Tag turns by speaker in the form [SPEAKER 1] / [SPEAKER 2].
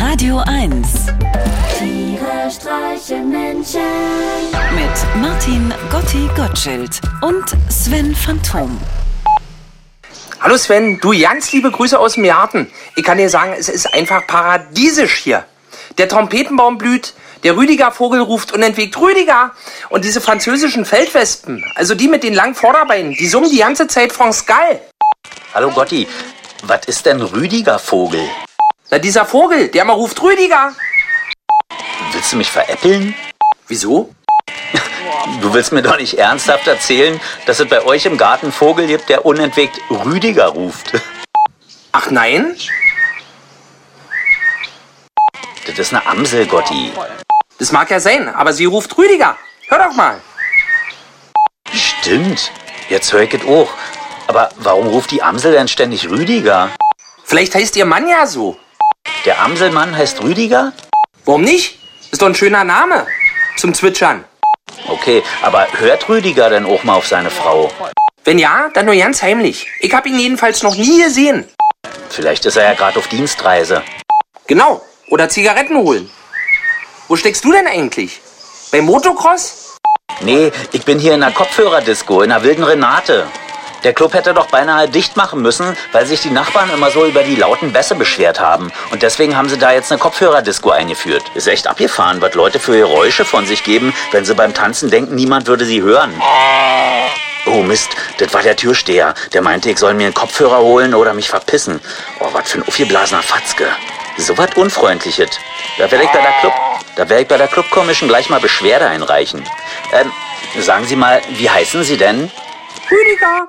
[SPEAKER 1] Radio 1
[SPEAKER 2] Tiere streichen Menschen.
[SPEAKER 1] mit Martin Gotti Gottschild und Sven Phantom.
[SPEAKER 3] Hallo Sven, du ganz liebe Grüße aus dem Garten. Ich kann dir sagen, es ist einfach paradiesisch hier. Der Trompetenbaum blüht, der Rüdiger Vogel ruft unentwegt Rüdiger. Und diese französischen Feldwespen, also die mit den langen Vorderbeinen, die summen die ganze Zeit France Gall.
[SPEAKER 4] Hallo Gotti, was ist denn Rüdiger Vogel?
[SPEAKER 3] Na, dieser Vogel, der mal ruft Rüdiger.
[SPEAKER 4] Willst du mich veräppeln?
[SPEAKER 3] Wieso?
[SPEAKER 4] Du willst mir doch nicht ernsthaft erzählen, dass es bei euch im Garten einen Vogel gibt, der unentwegt Rüdiger ruft.
[SPEAKER 3] Ach nein?
[SPEAKER 4] Das ist eine Amsel, Gotti.
[SPEAKER 3] Das mag ja sein, aber sie ruft Rüdiger. Hör doch mal.
[SPEAKER 4] Stimmt, jetzt höre ich es auch. Aber warum ruft die Amsel denn ständig Rüdiger?
[SPEAKER 3] Vielleicht heißt ihr Mann ja so.
[SPEAKER 4] Der Amselmann heißt Rüdiger?
[SPEAKER 3] Warum nicht? Ist doch ein schöner Name. Zum Zwitschern.
[SPEAKER 4] Okay, aber hört Rüdiger denn auch mal auf seine Frau?
[SPEAKER 3] Wenn ja, dann nur ganz heimlich. Ich habe ihn jedenfalls noch nie gesehen.
[SPEAKER 4] Vielleicht ist er ja gerade auf Dienstreise.
[SPEAKER 3] Genau. Oder Zigaretten holen. Wo steckst du denn eigentlich? Beim Motocross?
[SPEAKER 4] Nee, ich bin hier in einer Kopfhörerdisco, in einer wilden Renate. Der Club hätte doch beinahe dicht machen müssen, weil sich die Nachbarn immer so über die lauten Bässe beschwert haben. Und deswegen haben sie da jetzt eine Kopfhörerdisco eingeführt. Ist echt abgefahren, was Leute für Geräusche von sich geben, wenn sie beim Tanzen denken, niemand würde sie hören. Oh Mist, das war der Türsteher. Der meinte, ich soll mir einen Kopfhörer holen oder mich verpissen. Oh, was für ein aufgeblasener Fatzke. So was Unfreundliches. Da werde ich bei der Club, da werde ich bei der Club Commission gleich mal Beschwerde einreichen. Ähm, sagen Sie mal, wie heißen Sie denn?
[SPEAKER 3] Rüdiger.